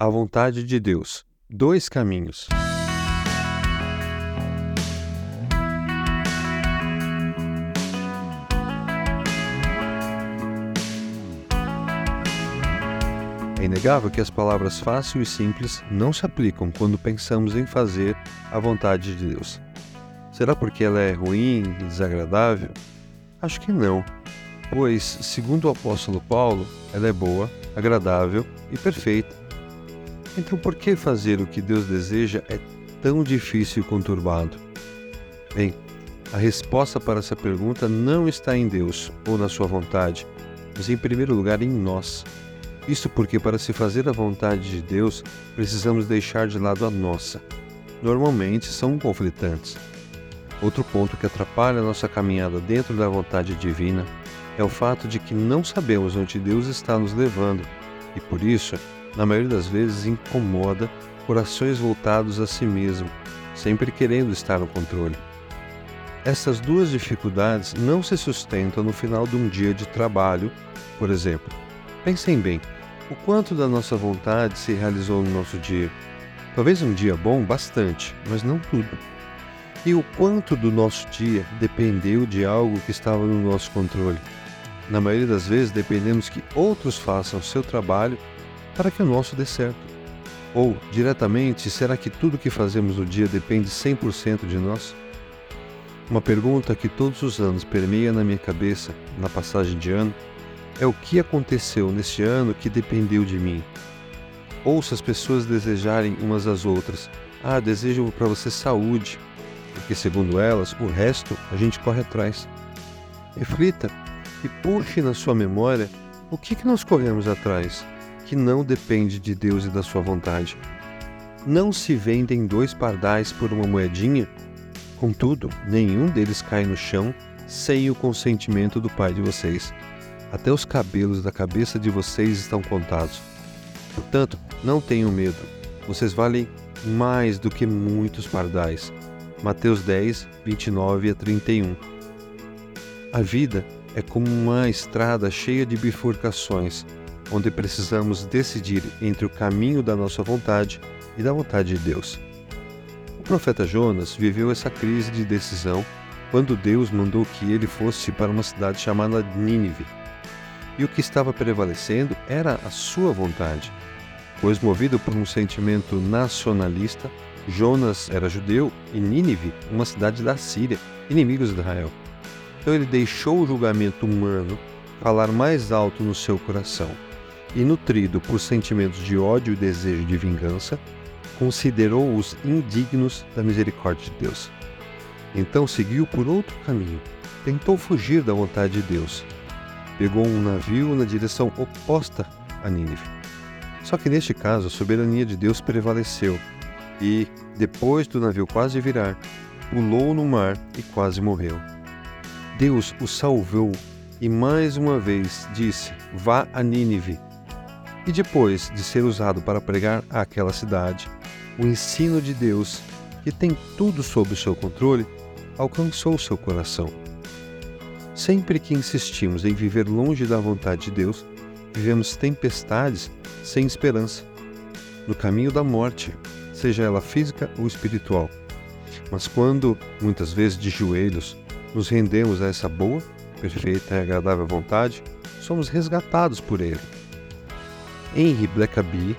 A vontade de Deus. Dois caminhos. É inegável que as palavras fácil e simples não se aplicam quando pensamos em fazer a vontade de Deus. Será porque ela é ruim e desagradável? Acho que não, pois, segundo o apóstolo Paulo, ela é boa, agradável e perfeita. Então, por que fazer o que Deus deseja é tão difícil e conturbado? Bem, a resposta para essa pergunta não está em Deus ou na sua vontade, mas em primeiro lugar em nós. Isso porque, para se fazer a vontade de Deus, precisamos deixar de lado a nossa. Normalmente são conflitantes. Outro ponto que atrapalha a nossa caminhada dentro da vontade divina é o fato de que não sabemos onde Deus está nos levando e, por isso, na maioria das vezes incomoda corações voltados a si mesmo, sempre querendo estar no controle. Essas duas dificuldades não se sustentam no final de um dia de trabalho, por exemplo. Pensem bem, o quanto da nossa vontade se realizou no nosso dia. Talvez um dia bom, bastante, mas não tudo. E o quanto do nosso dia dependeu de algo que estava no nosso controle. Na maioria das vezes, dependemos que outros façam o seu trabalho para que o nosso dê certo. Ou, diretamente, será que tudo que fazemos no dia depende 100% de nós? Uma pergunta que todos os anos permeia na minha cabeça, na passagem de ano, é o que aconteceu neste ano que dependeu de mim. Ou se as pessoas desejarem umas às outras, ah, desejo para você saúde, porque segundo elas, o resto a gente corre atrás. Reflita e puxe na sua memória o que, que nós corremos atrás, que não depende de Deus e da sua vontade. Não se vendem dois pardais por uma moedinha? Contudo, nenhum deles cai no chão sem o consentimento do Pai de vocês até os cabelos da cabeça de vocês estão contados. Portanto, não tenham medo, vocês valem mais do que muitos pardais. Mateus 10, 29 a 31. A vida é como uma estrada cheia de bifurcações, onde precisamos decidir entre o caminho da nossa vontade e da vontade de Deus. O profeta Jonas viveu essa crise de decisão quando Deus mandou que ele fosse para uma cidade chamada Nínive e o que estava prevalecendo era a sua vontade. Pois, movido por um sentimento nacionalista, Jonas era judeu e Nínive, uma cidade da Síria, inimigos de Israel. Então ele deixou o julgamento humano falar mais alto no seu coração e, nutrido por sentimentos de ódio e desejo de vingança, considerou-os indignos da misericórdia de Deus. Então seguiu por outro caminho, tentou fugir da vontade de Deus pegou um navio na direção oposta a Nínive. Só que neste caso a soberania de Deus prevaleceu e, depois do navio quase virar, pulou no mar e quase morreu. Deus o salvou e mais uma vez disse: Vá a Nínive. E depois de ser usado para pregar àquela cidade, o ensino de Deus, que tem tudo sob seu controle, alcançou seu coração. Sempre que insistimos em viver longe da vontade de Deus, vivemos tempestades sem esperança, no caminho da morte, seja ela física ou espiritual. Mas quando, muitas vezes de joelhos, nos rendemos a essa boa, perfeita e agradável vontade, somos resgatados por Ele. Henry Blackaby,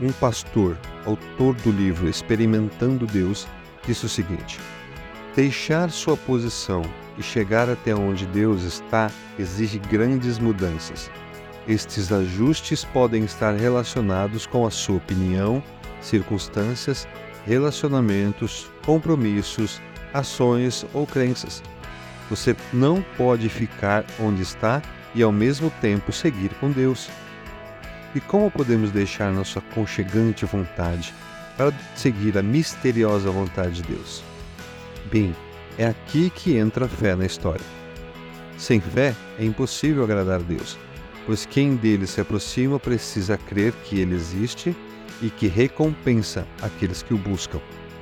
um pastor, autor do livro Experimentando Deus, disse o seguinte: Deixar sua posição e chegar até onde Deus está exige grandes mudanças. Estes ajustes podem estar relacionados com a sua opinião, circunstâncias, relacionamentos, compromissos, ações ou crenças. Você não pode ficar onde está e ao mesmo tempo seguir com Deus. E como podemos deixar nossa aconchegante vontade para seguir a misteriosa vontade de Deus? Bem, é aqui que entra a fé na história. Sem fé é impossível agradar a Deus, pois quem dele se aproxima precisa crer que ele existe e que recompensa aqueles que o buscam.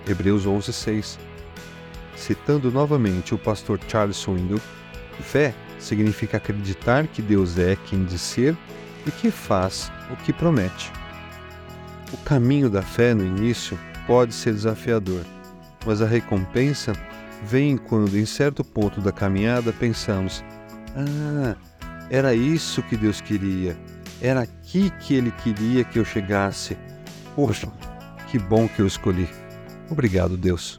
Hebreus 11:6. Citando novamente o pastor Charles Swindoll, fé significa acreditar que Deus é quem diz ser e que faz o que promete. O caminho da fé no início pode ser desafiador, mas a recompensa vem quando, em certo ponto da caminhada, pensamos: Ah, era isso que Deus queria, era aqui que Ele queria que eu chegasse. Poxa, que bom que eu escolhi. Obrigado, Deus.